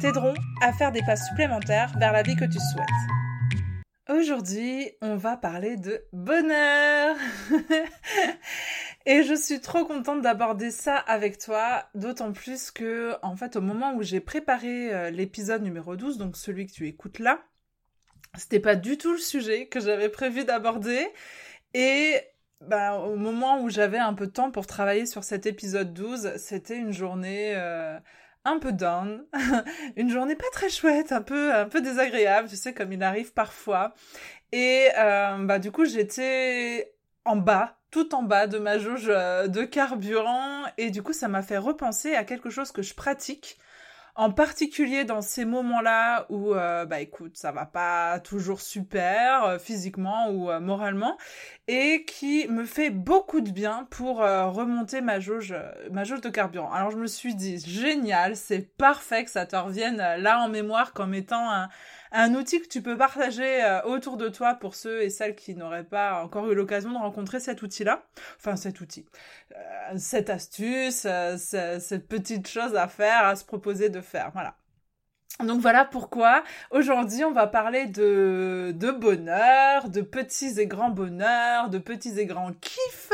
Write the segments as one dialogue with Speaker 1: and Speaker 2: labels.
Speaker 1: t'aideront à faire des pas supplémentaires vers la vie que tu souhaites. Aujourd'hui, on va parler de bonheur. Et je suis trop contente d'aborder ça avec toi, d'autant plus que, en fait, au moment où j'ai préparé euh, l'épisode numéro 12, donc celui que tu écoutes là, c'était pas du tout le sujet que j'avais prévu d'aborder. Et bah, au moment où j'avais un peu de temps pour travailler sur cet épisode 12, c'était une journée euh, un peu down, une journée pas très chouette, un peu un peu désagréable, tu sais comme il arrive parfois. Et euh, bah du coup j'étais en bas, tout en bas de ma jauge euh, de carburant, et du coup ça m'a fait repenser à quelque chose que je pratique en particulier dans ces moments-là où, euh, bah écoute, ça va pas toujours super euh, physiquement ou euh, moralement, et qui me fait beaucoup de bien pour remonter ma jauge, ma jauge de carburant. Alors je me suis dit, génial, c'est parfait que ça te revienne là en mémoire comme étant un, un outil que tu peux partager euh, autour de toi pour ceux et celles qui n'auraient pas encore eu l'occasion de rencontrer cet outil-là. Enfin, cet outil. Euh, cette astuce, euh, cette petite chose à faire, à se proposer de faire. Voilà. Donc voilà pourquoi aujourd'hui on va parler de, bonheur, de petits et grands bonheurs, de petits et grands kiffs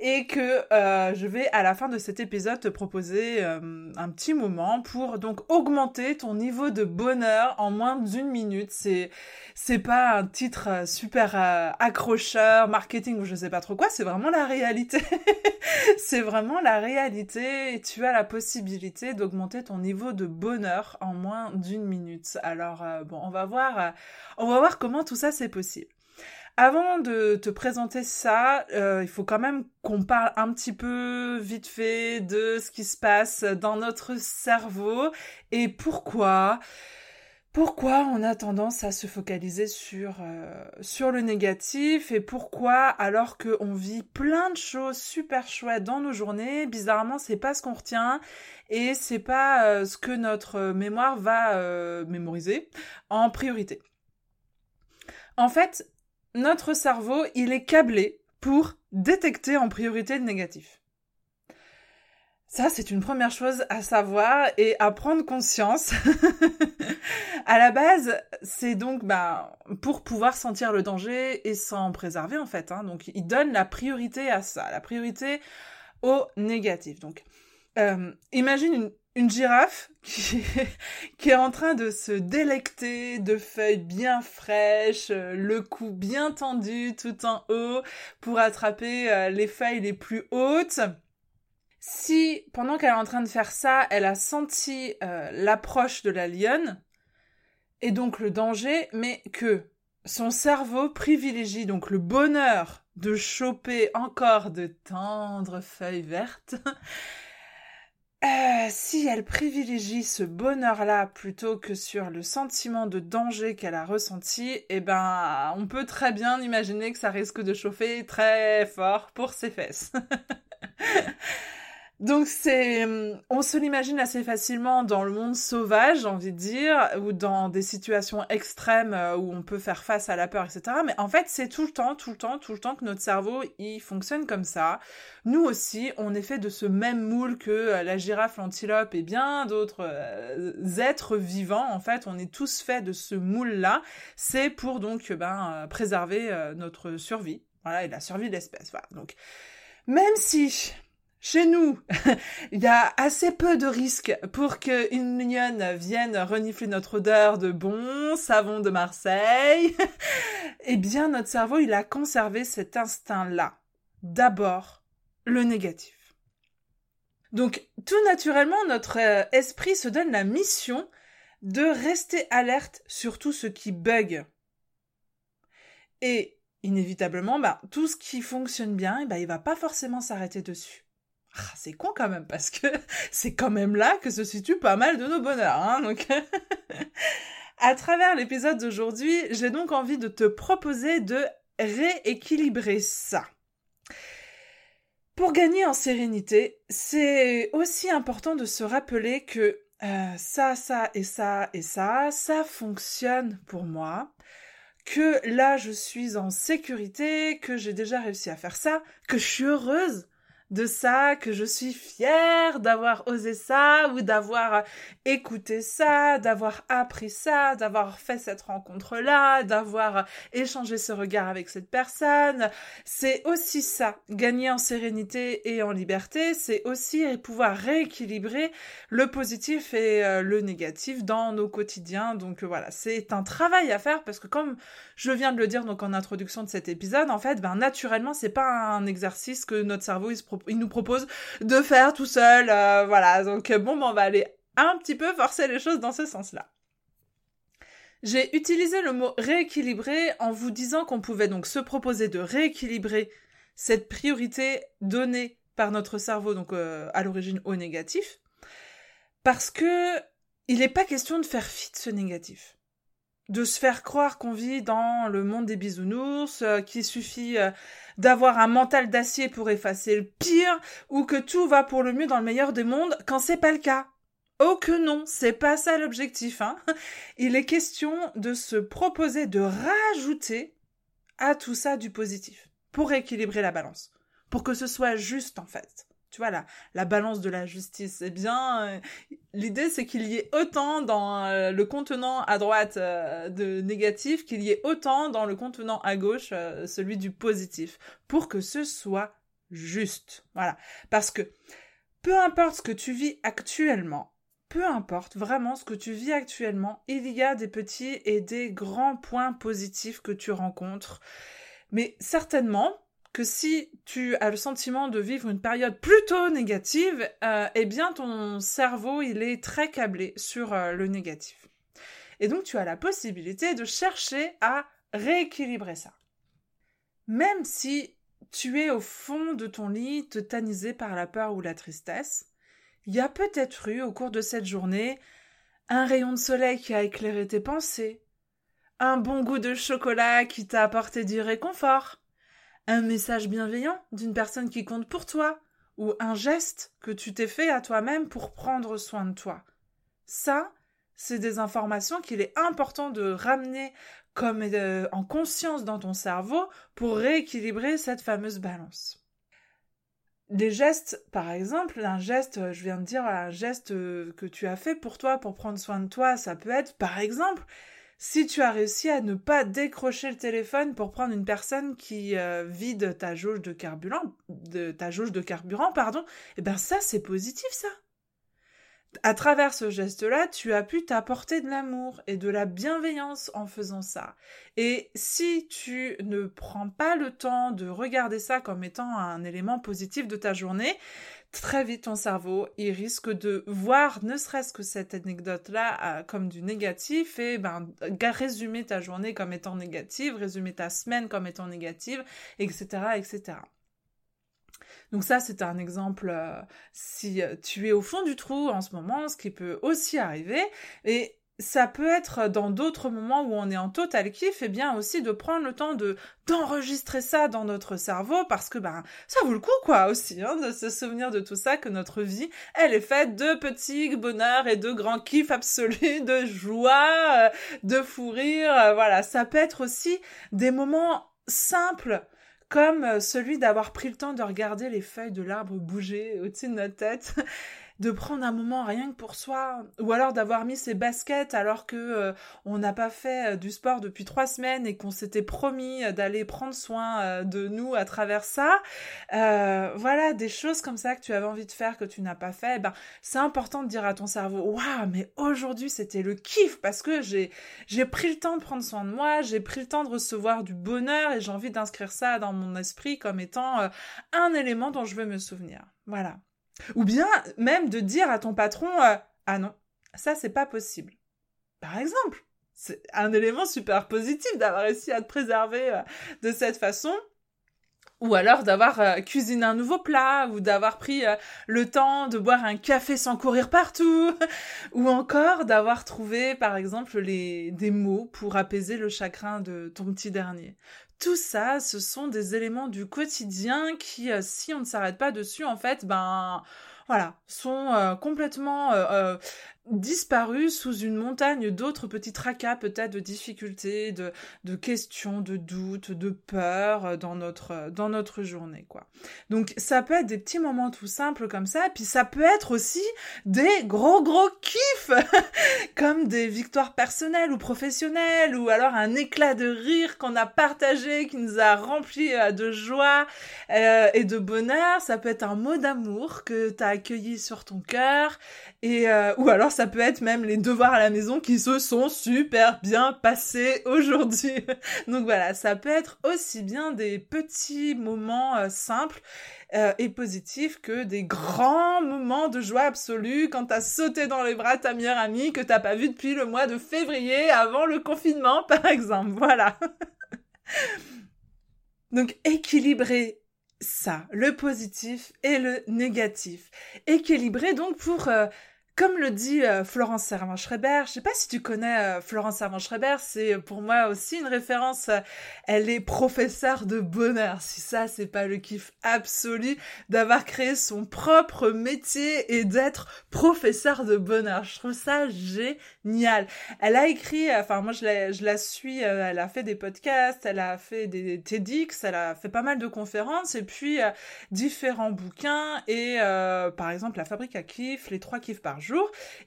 Speaker 1: et que euh, je vais à la fin de cet épisode te proposer euh, un petit moment pour donc augmenter ton niveau de bonheur en moins d'une minute. C'est c'est pas un titre euh, super accrocheur, marketing ou je sais pas trop quoi, c'est vraiment la réalité. c'est vraiment la réalité et tu as la possibilité d'augmenter ton niveau de bonheur en moins d'une minute. Alors euh, bon, on va voir, euh, on va voir comment tout ça c'est possible. Avant de te présenter ça, euh, il faut quand même qu'on parle un petit peu vite fait de ce qui se passe dans notre cerveau et pourquoi pourquoi on a tendance à se focaliser sur, euh, sur le négatif et pourquoi alors qu'on vit plein de choses super chouettes dans nos journées, bizarrement c'est pas ce qu'on retient et c'est pas euh, ce que notre mémoire va euh, mémoriser en priorité. En fait, notre cerveau, il est câblé pour détecter en priorité le négatif. Ça, c'est une première chose à savoir et à prendre conscience. à la base, c'est donc bah, pour pouvoir sentir le danger et s'en préserver en fait. Hein. Donc, il donne la priorité à ça, la priorité au négatif. Donc, euh, imagine une, girafe qui, qui, est en train de se délecter de feuilles bien fraîches, euh, le cou bien tendu tout en haut pour attraper euh, les feuilles les plus hautes si pendant qu'elle est en train de faire ça, elle a senti euh, l'approche de la lionne et donc le danger, mais que son cerveau privilégie donc le bonheur de choper encore de tendres feuilles vertes. Euh, si elle privilégie ce bonheur-là plutôt que sur le sentiment de danger qu'elle a ressenti, eh ben, on peut très bien imaginer que ça risque de chauffer très fort pour ses fesses. Donc c'est, hum, on se l'imagine assez facilement dans le monde sauvage, j'ai envie de dire, ou dans des situations extrêmes euh, où on peut faire face à la peur, etc. Mais en fait, c'est tout le temps, tout le temps, tout le temps que notre cerveau il fonctionne comme ça. Nous aussi, on est fait de ce même moule que euh, la girafe, l'antilope et bien d'autres euh, êtres vivants. En fait, on est tous faits de ce moule-là. C'est pour donc ben préserver notre survie, voilà, et la survie de l'espèce. Voilà. Donc même si chez nous, il y a assez peu de risques pour qu'une mignonne vienne renifler notre odeur de bon savon de Marseille. eh bien, notre cerveau, il a conservé cet instinct-là. D'abord, le négatif. Donc, tout naturellement, notre euh, esprit se donne la mission de rester alerte sur tout ce qui bug. Et inévitablement, bah, tout ce qui fonctionne bien, eh ben, il va pas forcément s'arrêter dessus. Ah, c'est con quand même, parce que c'est quand même là que se situe pas mal de nos bonheurs. Hein, donc... à travers l'épisode d'aujourd'hui, j'ai donc envie de te proposer de rééquilibrer ça. Pour gagner en sérénité, c'est aussi important de se rappeler que euh, ça, ça et ça et ça, ça fonctionne pour moi, que là je suis en sécurité, que j'ai déjà réussi à faire ça, que je suis heureuse de ça, que je suis fière d'avoir osé ça ou d'avoir écouté ça, d'avoir appris ça, d'avoir fait cette rencontre-là, d'avoir échangé ce regard avec cette personne. C'est aussi ça, gagner en sérénité et en liberté, c'est aussi pouvoir rééquilibrer le positif et euh, le négatif dans nos quotidiens. Donc voilà, c'est un travail à faire parce que comme je viens de le dire donc en introduction de cet épisode, en fait, ben naturellement, c'est pas un exercice que notre cerveau il se propose il nous propose de faire tout seul. Euh, voilà, donc bon, ben, on va aller un petit peu forcer les choses dans ce sens-là. J'ai utilisé le mot rééquilibrer en vous disant qu'on pouvait donc se proposer de rééquilibrer cette priorité donnée par notre cerveau, donc euh, à l'origine au négatif, parce que il n'est pas question de faire fi de ce négatif de se faire croire qu'on vit dans le monde des bisounours, euh, qu'il suffit euh, d'avoir un mental d'acier pour effacer le pire, ou que tout va pour le mieux dans le meilleur des mondes, quand c'est pas le cas. Oh que non, c'est pas ça l'objectif, hein. Il est question de se proposer de rajouter à tout ça du positif, pour équilibrer la balance, pour que ce soit juste en fait tu vois, la, la balance de la justice. Eh bien, euh, l'idée, c'est qu'il y ait autant dans euh, le contenant à droite euh, de négatif qu'il y ait autant dans le contenant à gauche, celui du positif, pour que ce soit juste. Voilà. Parce que peu importe ce que tu vis actuellement, peu importe vraiment ce que tu vis actuellement, il y a des petits et des grands points positifs que tu rencontres. Mais certainement, que si tu as le sentiment de vivre une période plutôt négative, euh, eh bien ton cerveau il est très câblé sur euh, le négatif. Et donc tu as la possibilité de chercher à rééquilibrer ça. Même si tu es au fond de ton lit tétanisé par la peur ou la tristesse, il y a peut-être eu au cours de cette journée un rayon de soleil qui a éclairé tes pensées, un bon goût de chocolat qui t'a apporté du réconfort, un message bienveillant d'une personne qui compte pour toi, ou un geste que tu t'es fait à toi-même pour prendre soin de toi. Ça, c'est des informations qu'il est important de ramener comme euh, en conscience dans ton cerveau pour rééquilibrer cette fameuse balance. Des gestes, par exemple, un geste, je viens de dire, un geste euh, que tu as fait pour toi, pour prendre soin de toi, ça peut être, par exemple, si tu as réussi à ne pas décrocher le téléphone pour prendre une personne qui euh, vide ta jauge de carburant, de ta jauge de carburant, pardon, eh ben ça c'est positif ça. À travers ce geste-là, tu as pu t'apporter de l'amour et de la bienveillance en faisant ça. Et si tu ne prends pas le temps de regarder ça comme étant un élément positif de ta journée, très vite ton cerveau, il risque de voir ne serait-ce que cette anecdote-là euh, comme du négatif et ben, résumer ta journée comme étant négative, résumer ta semaine comme étant négative, etc., etc. Donc ça, c'est un exemple euh, si euh, tu es au fond du trou en ce moment, ce qui peut aussi arriver. Et ça peut être dans d'autres moments où on est en total kiff, et bien aussi de prendre le temps de d'enregistrer ça dans notre cerveau parce que ben ça vaut le coup quoi aussi hein, de se souvenir de tout ça que notre vie elle est faite de petits bonheurs et de grands kiffs absolus, de joie, euh, de fou rire, euh, voilà ça peut être aussi des moments simples comme euh, celui d'avoir pris le temps de regarder les feuilles de l'arbre bouger au-dessus de notre tête de prendre un moment rien que pour soi, ou alors d'avoir mis ses baskets alors que euh, on n'a pas fait euh, du sport depuis trois semaines et qu'on s'était promis euh, d'aller prendre soin de nous à travers ça. voilà, des choses comme ça que tu avais envie de faire que tu n'as pas fait. Eh ben, c'est important de dire à ton cerveau, waouh, mais aujourd'hui c'était le kiff parce que j'ai j'ai pris le temps de prendre soin de moi, j'ai pris le temps de recevoir du bonheur et j'ai envie d'inscrire ça dans mon esprit comme étant un élément dont je veux me souvenir. Voilà. Ou bien même de dire à ton patron euh, Ah non, ça c'est pas possible. Par exemple, c'est un élément super positif d'avoir réussi à te préserver euh, de cette façon. ou alors d'avoir euh, cuisiné un nouveau plat, ou d'avoir pris le temps de boire un café sans courir partout, ou encore d'avoir trouvé, par exemple, les, des mots pour apaiser le chagrin de ton petit dernier. Tout ça, ce sont des éléments du quotidien qui, euh, si on ne s'arrête pas dessus, en fait, ben, voilà, sont complètement disparu sous une montagne d'autres petits tracas, peut-être de difficultés, de, de questions, de doutes, de peurs dans notre, dans notre journée, quoi. Donc, ça peut être des petits moments tout simples comme ça, puis ça peut être aussi des gros gros kiffs, comme des victoires personnelles ou professionnelles, ou alors un éclat de rire qu'on a partagé, qui nous a rempli euh, de joie euh, et de bonheur. Ça peut être un mot d'amour que tu as accueilli sur ton cœur, et euh, ou alors ça peut être même les devoirs à la maison qui se sont super bien passés aujourd'hui. Donc voilà, ça peut être aussi bien des petits moments euh, simples euh, et positifs que des grands moments de joie absolue quand t'as sauté dans les bras de ta meilleure amie que t'as pas vue depuis le mois de février avant le confinement par exemple. Voilà. Donc équilibrer ça, le positif et le négatif. Équilibrer donc pour euh, comme le dit euh, Florence Servan-Schreiber, je sais pas si tu connais euh, Florence Servan-Schreiber, c'est pour moi aussi une référence. Euh, elle est professeure de bonheur. Si ça, c'est pas le kiff absolu d'avoir créé son propre métier et d'être professeur de bonheur. Je trouve ça génial. Elle a écrit, enfin moi je la, je la suis, elle a fait des podcasts, elle a fait des TEDx, elle a fait pas mal de conférences et puis différents bouquins et par exemple la fabrique à kiff, les trois kiffs par jour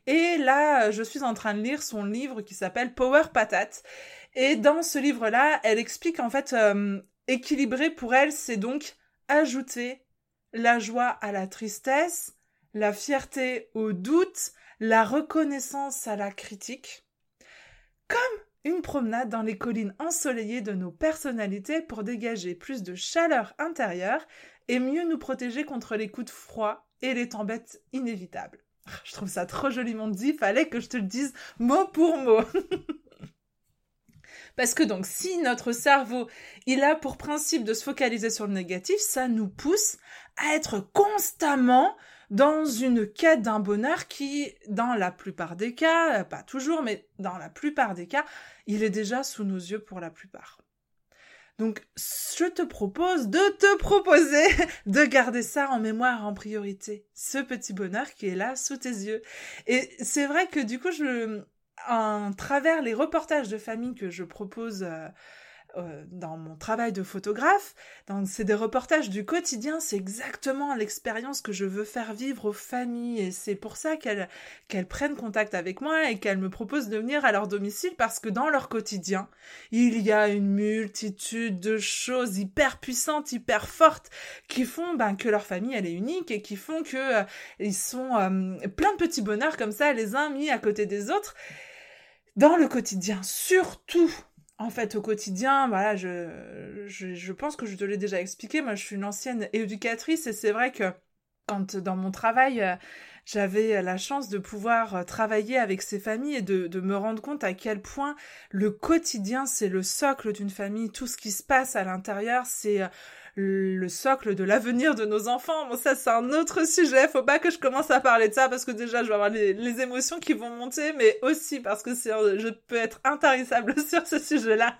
Speaker 1: et là, je suis en train de lire son livre qui s'appelle Power Patate. Et dans ce livre-là, elle explique en fait, euh, équilibrer pour elle, c'est donc ajouter la joie à la tristesse, la fierté au doute, la reconnaissance à la critique, comme une promenade dans les collines ensoleillées de nos personnalités pour dégager plus de chaleur intérieure et mieux nous protéger contre les coups de froid et les tempêtes inévitables. Je trouve ça trop joliment dit, fallait que je te le dise mot pour mot. Parce que donc, si notre cerveau, il a pour principe de se focaliser sur le négatif, ça nous pousse à être constamment dans une quête d'un bonheur qui, dans la plupart des cas, pas toujours, mais dans la plupart des cas, il est déjà sous nos yeux pour la plupart. Donc, je te propose de te proposer de garder ça en mémoire en priorité. Ce petit bonheur qui est là sous tes yeux. Et c'est vrai que du coup, je, à travers les reportages de famille que je propose euh, euh, dans mon travail de photographe. Donc c'est des reportages du quotidien, c'est exactement l'expérience que je veux faire vivre aux familles et c'est pour ça qu'elles qu'elles prennent contact avec moi et qu'elles me proposent de venir à leur domicile parce que dans leur quotidien, il y a une multitude de choses hyper puissantes, hyper fortes qui font ben, que leur famille elle est unique et qui font que euh, ils sont euh, plein de petits bonheurs comme ça les uns mis à côté des autres dans le quotidien surtout en fait, au quotidien, voilà, je, je, pense que je te l'ai déjà expliqué. Moi, je suis une ancienne éducatrice et c'est vrai que quand dans mon travail, euh, j'avais la chance de pouvoir euh, travailler avec ces familles et de, de me rendre compte à quel point le quotidien, c'est le socle d'une famille. Tout ce qui se passe à l'intérieur, c'est euh, le socle de l'avenir de nos enfants. Bon, ça, c'est un autre sujet. Faut pas que je commence à parler de ça parce que déjà, je vais avoir les, les émotions qui vont monter, mais aussi parce que je peux être intarissable sur ce sujet-là.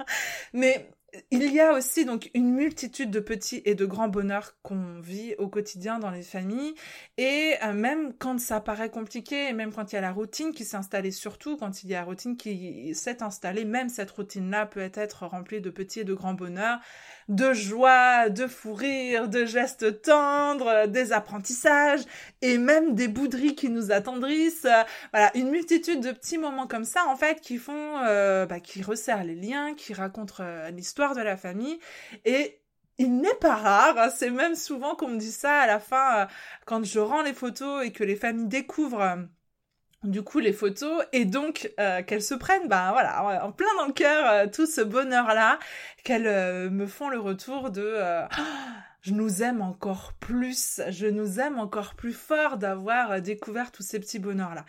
Speaker 1: Mais il y a aussi donc une multitude de petits et de grands bonheurs qu'on vit au quotidien dans les familles. Et euh, même quand ça paraît compliqué même quand il y a la routine qui s'est installée surtout quand il y a la routine qui s'est installée même cette routine là peut être remplie de petits et de grands bonheurs de joie, de fou rire, de gestes tendres, des apprentissages et même des bouderies qui nous attendrissent. Voilà, une multitude de petits moments comme ça en fait qui font, euh, bah, qui resserrent les liens, qui racontent euh, l'histoire de la famille et il n'est pas rare, hein, c'est même souvent qu'on me dit ça à la fin euh, quand je rends les photos et que les familles découvrent du coup les photos et donc euh, qu'elles se prennent ben voilà en plein dans le cœur euh, tout ce bonheur là qu'elles euh, me font le retour de je nous aime encore plus je nous aime encore plus fort d'avoir découvert tous ces petits bonheurs là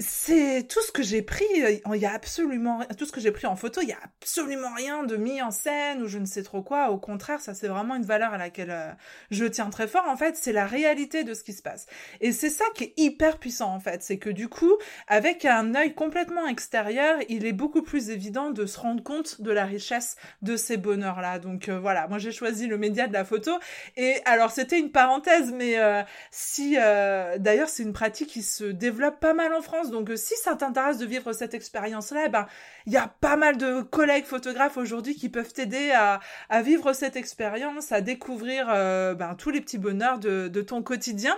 Speaker 1: c'est tout ce que j'ai pris, il y a absolument tout ce que j'ai pris en photo, il y a absolument rien de mis en scène ou je ne sais trop quoi. Au contraire, ça c'est vraiment une valeur à laquelle euh, je tiens très fort. En fait, c'est la réalité de ce qui se passe. Et c'est ça qui est hyper puissant en fait, c'est que du coup, avec un œil complètement extérieur, il est beaucoup plus évident de se rendre compte de la richesse de ces bonheurs là. Donc euh, voilà, moi j'ai choisi le média de la photo. Et alors c'était une parenthèse, mais euh, si d'ailleurs c'est une pratique qui se développe pas mal en France donc, euh, si ça t'intéresse de vivre cette expérience-là, ben, il y a pas mal de collègues photographes aujourd'hui qui peuvent t'aider à, vivre cette expérience, à découvrir euh, ben, tous les petits bonheurs de, ton quotidien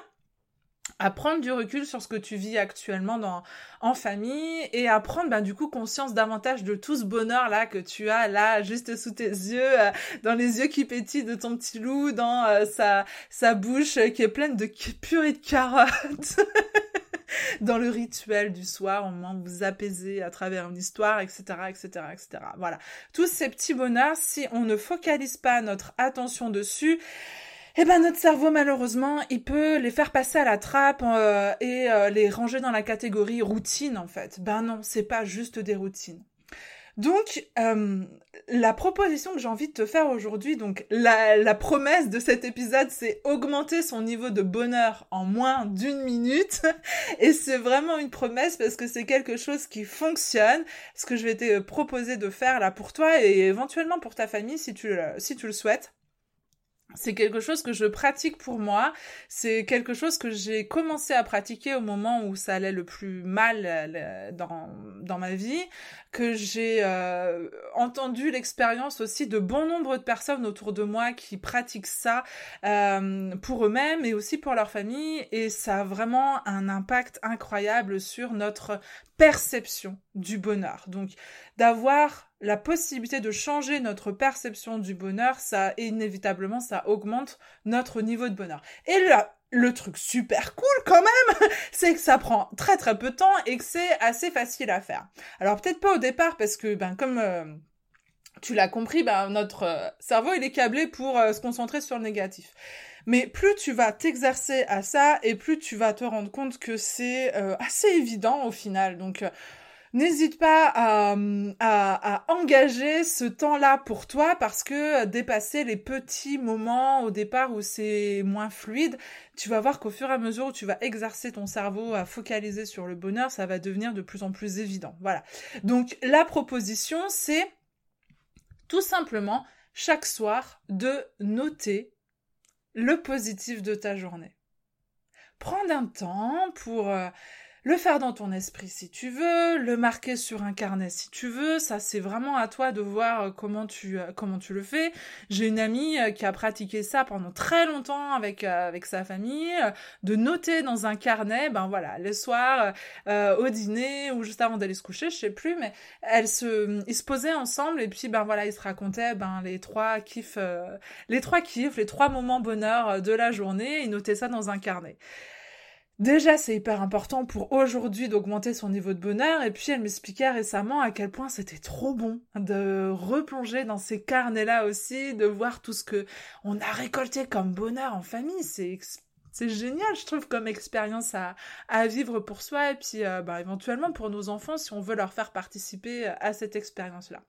Speaker 1: à prendre du recul sur ce que tu vis actuellement en famille et à prendre ben, du coup conscience davantage de tout ce bonheur là que tu as là juste sous tes yeux, euh, dans les yeux qui pétillent de ton petit loup, dans sa bouche qui est pleine de purée de carottes. dans le rituel du soir, au moment où vous apaisez à travers une histoire, etc., etc., etc. Voilà. Tous ces petits bonheurs, si on ne focalise pas notre attention dessus, eh ben notre cerveau malheureusement, il peut les faire passer à la trappe euh, et euh, les ranger dans la catégorie routine en fait. Ben non, c'est pas juste des routines. Donc, euh, la proposition que j'ai envie de te faire aujourd'hui, donc la, promesse de cet épisode, c'est augmenter son niveau de bonheur en moins d'une minute. Et c'est vraiment une promesse parce que c'est quelque chose qui fonctionne. Ce que je vais te proposer de faire là pour toi et éventuellement pour ta famille si tu, si tu le souhaites c'est quelque chose que je pratique pour moi. C'est quelque chose que j'ai commencé à pratiquer au moment où ça allait le plus mal euh, dans, dans ma vie, que j'ai euh, entendu l'expérience aussi de bon nombre de personnes autour de moi qui pratiquent ça euh, pour eux-mêmes et aussi pour leur famille. Et ça a vraiment un impact incroyable sur notre perception du bonheur. Donc d'avoir la possibilité de changer notre perception du bonheur, ça inévitablement ça augmente notre niveau de bonheur. Et là, le truc super cool quand même, c'est que ça prend très très peu de temps et que c'est assez facile à faire. Alors peut-être pas au départ parce que ben comme euh, tu l'as compris, ben notre euh, cerveau il est câblé pour euh, se concentrer sur le négatif. Mais plus tu vas t'exercer à ça et plus tu vas te rendre compte que c'est assez évident au final. Donc N'hésite pas à, engager ce temps-là pour toi parce que dépasser les petits moments au départ où c'est moins fluide, tu vas voir qu'au fur et à mesure où tu vas exercer ton cerveau à focaliser sur le bonheur, ça va devenir de plus en plus évident. Voilà. Donc la proposition, c'est tout simplement chaque soir de noter le positif de ta journée. Prendre un temps pour... Euh, le faire dans ton esprit si tu veux, le marquer sur un carnet si tu veux, ça c'est vraiment à toi de voir euh, comment tu euh, comment tu le fais. J'ai une amie euh, qui a pratiqué ça pendant très longtemps avec avec sa famille, de noter dans un carnet, ben voilà, le soir au dîner ou juste avant d'aller se coucher, je sais plus, mais elle se ils se posaient ensemble et puis ben voilà, ils se racontaient ben les trois kiffs les trois kiffs, les trois moments bonheur de la journée, ils notaient ça dans un carnet. Déjà, c'est hyper important pour aujourd'hui d'augmenter son niveau de bonheur. Et puis, elle m'expliquait récemment à quel point c'était trop bon de replonger dans ces carnets-là aussi, de voir tout ce que on a récolté comme bonheur en famille. C'est génial, je trouve, comme expérience à, à vivre pour soi et puis euh, bah, éventuellement pour nos enfants si on veut leur faire participer à cette expérience-là.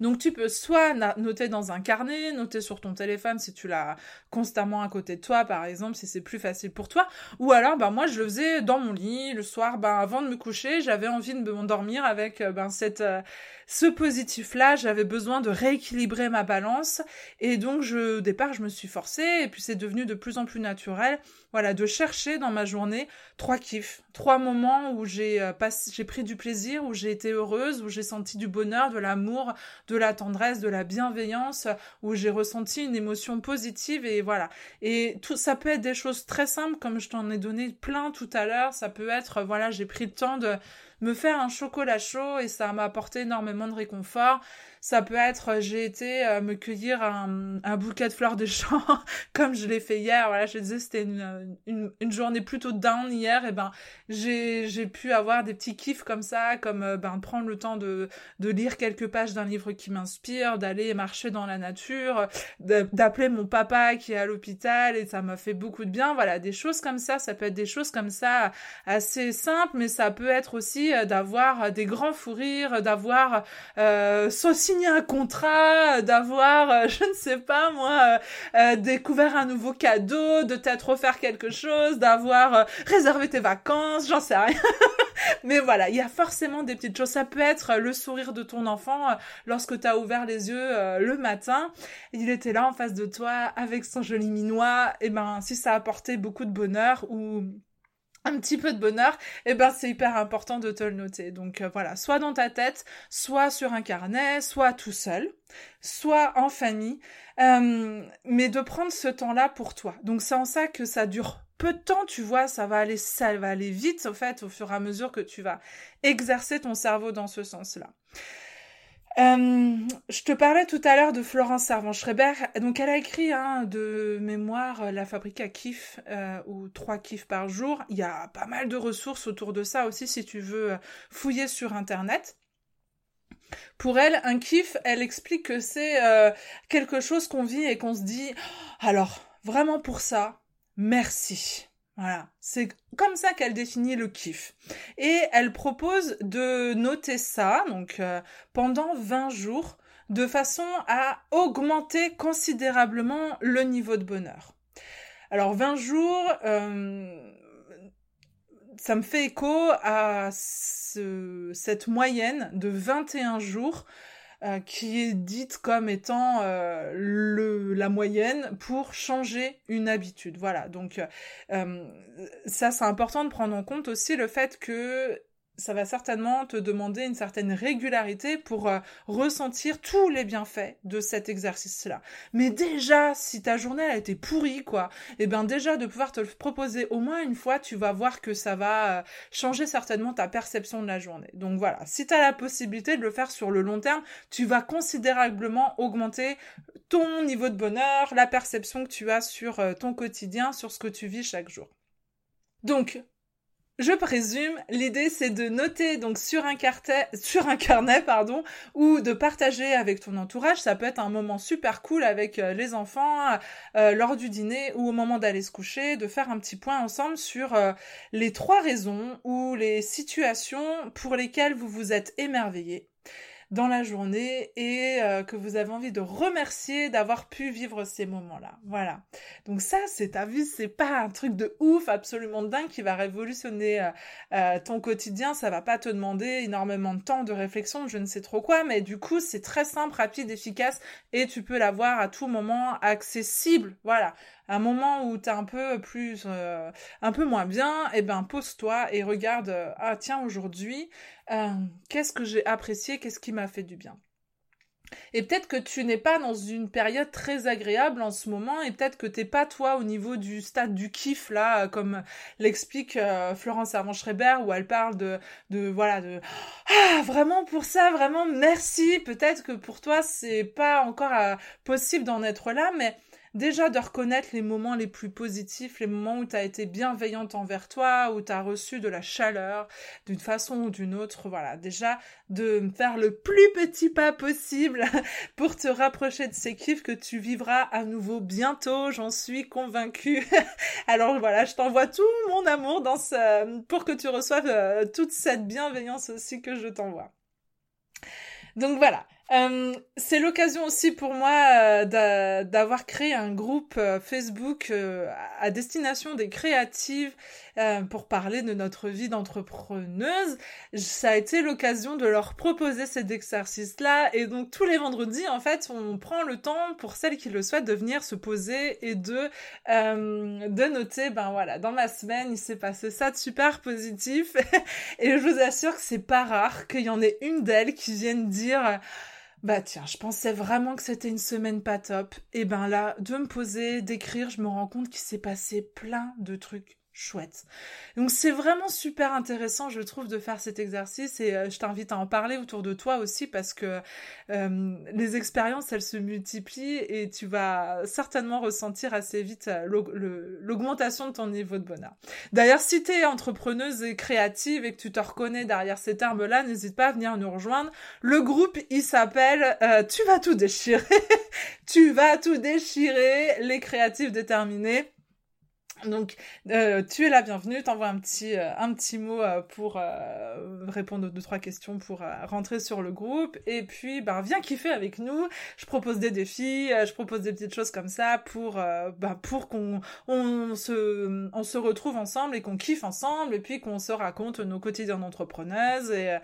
Speaker 1: Donc tu peux soit noter dans un carnet, noter sur ton téléphone si tu l'as constamment à côté de toi, par exemple, si c'est plus facile pour toi, ou alors ben moi je le faisais dans mon lit le soir, ben avant de me coucher, j'avais envie de m'endormir avec euh, ben cette euh, ce positif-là, j'avais besoin de rééquilibrer ma balance. Et donc je, au départ, je me suis forcée. Et puis c'est devenu de plus en plus naturel, voilà, de chercher dans ma journée trois kiffs, trois moments où j'ai euh, j'ai pris du plaisir, où j'ai été heureuse, où j'ai senti du bonheur, de l'amour, de la tendresse, de la bienveillance, où j'ai ressenti une émotion positive et voilà. Et tout ça peut être des choses très simples comme je t'en ai donné plein tout à l'heure, ça peut être voilà, j'ai pris le temps de me faire un chocolat chaud et ça m'a apporté énormément de réconfort. Ça peut être, euh, j'ai été euh, me cueillir un, bouquet de fleurs de champ, comme je l'ai fait hier. Voilà, je disais, c'était une, euh, journée plutôt down hier. Et ben, j'ai, pu avoir des petits kiffs comme ça, comme ben, prendre le temps de, de lire quelques pages d'un livre qui m'inspire, d'aller marcher dans la nature, d'appeler mon papa qui est à l'hôpital et ça m'a fait beaucoup de bien. Voilà, des choses comme ça. Ça peut être des choses comme ça assez simples, mais ça peut être aussi d'avoir des grands fous rires, d'avoir euh, signé un contrat, d'avoir, euh, je ne sais pas moi, euh, euh, découvert un nouveau cadeau, de t'être offert quelque chose, d'avoir réservé tes vacances, j'en sais rien. Mais voilà, il y a forcément des petites choses. Ça peut être le sourire de ton enfant lorsque tu as ouvert les yeux le matin. Il était là en face de toi avec son joli minois. Et ben, si ça a apporté beaucoup de bonheur ou un petit peu de bonheur, et eh ben c'est hyper important de te le noter. Donc euh, voilà, soit dans ta tête, soit sur un carnet, soit tout seul, soit en famille, euh, mais de prendre ce temps-là pour toi. Donc c'est en ça que ça dure peu de temps, tu vois, ça va aller, ça va aller vite au fait, au fur et à mesure que tu vas exercer ton cerveau dans ce sens-là. Euh, je te parlais tout à l'heure de Florence Servan-Schreiber. Donc, elle a écrit hein, de mémoire euh, La fabrique à kiff euh, ou trois kiffs par jour. Il y a pas mal de ressources autour de ça aussi si tu veux fouiller sur Internet. Pour elle, un kiff, elle explique que c'est quelque chose qu'on vit et qu'on se dit alors vraiment pour ça, merci. Voilà, c'est comme ça qu'elle définit le kiff. Et elle propose de noter ça, donc euh, pendant 20 jours, de façon à augmenter considérablement le niveau de bonheur. Alors 20 jours, euh, ça me fait écho à cette moyenne de 21 jours euh, qui est dite comme étant euh, le, la moyenne pour changer une habitude. Voilà, donc euh, ça c'est important de prendre en compte aussi le fait que ça va certainement te demander une certaine régularité pour euh, ressentir tous les bienfaits de cet exercice-là. Mais déjà, si ta journée a été pourrie, quoi, et eh ben déjà de pouvoir te le proposer au moins une fois, tu vas voir que ça va euh, changer certainement ta perception de la journée. Donc voilà, si tu as la possibilité de le faire sur le long terme, tu vas considérablement augmenter ton niveau de bonheur, la perception que tu as sur euh, ton quotidien, sur ce que tu vis chaque jour. Donc, je présume, l'idée c'est de noter donc sur un, carnet pardon, ou de partager avec ton entourage. Ça peut être un moment super cool avec euh, les enfants euh, lors du dîner ou au moment d'aller se coucher, de faire un petit point ensemble sur euh, les trois raisons ou les situations pour lesquelles vous vous êtes émerveillé dans la journée et euh, que vous avez envie de remercier d'avoir pu vivre ces moments-là. Voilà. Donc ça, c'est ta vie, c'est pas un truc de ouf, absolument dingue qui va révolutionner euh, euh, ton quotidien. Ça va pas te demander énormément de temps, de réflexion, je ne sais trop quoi, mais du coup, c'est très simple, rapide, efficace et tu peux l'avoir à tout moment accessible. Voilà un moment où t'es un peu plus, euh, un peu moins bien, eh ben pose-toi et regarde, euh, ah tiens aujourd'hui, euh, qu'est-ce que j'ai apprécié, qu'est-ce qui m'a fait du bien. Et peut-être que tu n'es pas dans une période très agréable en ce moment, et peut-être que t'es pas toi au niveau du stade du kiff là, comme l'explique Florence Servan-Schreiber, où elle parle de, de voilà, de ah vraiment pour ça, vraiment merci. Peut-être que pour toi c'est pas encore possible d'en être là, mais déjà de reconnaître les moments les plus positifs, les moments où tu as été bienveillante envers toi, où tu as reçu de la chaleur d'une façon ou d'une autre. Voilà, déjà de faire le plus petit pas possible pour te rapprocher de ces kiffs que tu vivras à nouveau bientôt, j'en suis convaincue. Alors voilà, je t'envoie tout mon amour dans ce... pour que tu reçoives euh, toute cette bienveillance aussi que je t'envoie. Donc voilà, euh, c'est l'occasion aussi pour moi euh, d'avoir créé un groupe euh, Facebook à destination des créatives pour parler de notre vie d'entrepreneuse. Ça a été l'occasion de leur proposer cet exercice-là et donc tous les vendredis en fait on prend le temps pour celles qui le souhaitent de venir se poser et de de noter ben voilà dans ma semaine il s'est passé ça de super positif et je vous assure que c'est pas rare qu'il y en ait une d'elles qui vienne dire bah tiens, je pensais vraiment que c'était une semaine pas top. Et ben là, de me poser, d'écrire, je me rends compte qu'il s'est passé plein de trucs chouette. Donc c'est vraiment super intéressant, je trouve, de faire cet exercice et euh, je t'invite à en parler autour de toi aussi parce que euh, les expériences, elles se multiplient et tu vas certainement ressentir assez vite euh, l'augmentation de ton niveau de bonheur. D'ailleurs, si tu es entrepreneuse et créative et que tu te reconnais derrière ces termes-là, n'hésite pas à venir nous rejoindre. Le groupe, il s'appelle Tu vas tout déchirer. tu vas tout déchirer, les créatifs déterminés. Donc, euh, tu es la bienvenue. T'envoies un petit, euh, un petit mot euh, pour répondre aux deux trois questions pour rentrer sur le groupe. Et puis, ben, viens kiffer avec nous. Je propose des défis, je propose des petites choses comme ça pour, ben, pour qu'on on se, on se retrouve ensemble et qu'on kiffe ensemble et puis qu'on se raconte nos quotidiens d'entrepreneuses et,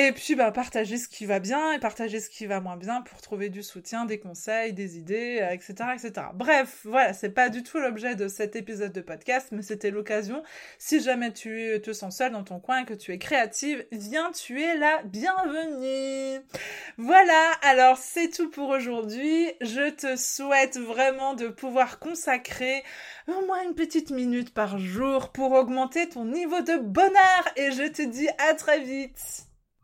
Speaker 1: et puis, bah, partager ce qui va bien et partager ce qui va moins bien pour trouver du soutien, des conseils, des idées, etc., euh, etc. Bref, voilà, c'est pas du tout l'objet de cet épisode de podcast, mais c'était l'occasion. Si jamais tu te sens seule dans ton coin, que tu es créative, viens, tu es la bienvenue. Voilà, alors c'est tout pour aujourd'hui. Je te souhaite vraiment de pouvoir consacrer au moins une petite minute par jour pour augmenter ton niveau de bonheur et je te dis à très vite.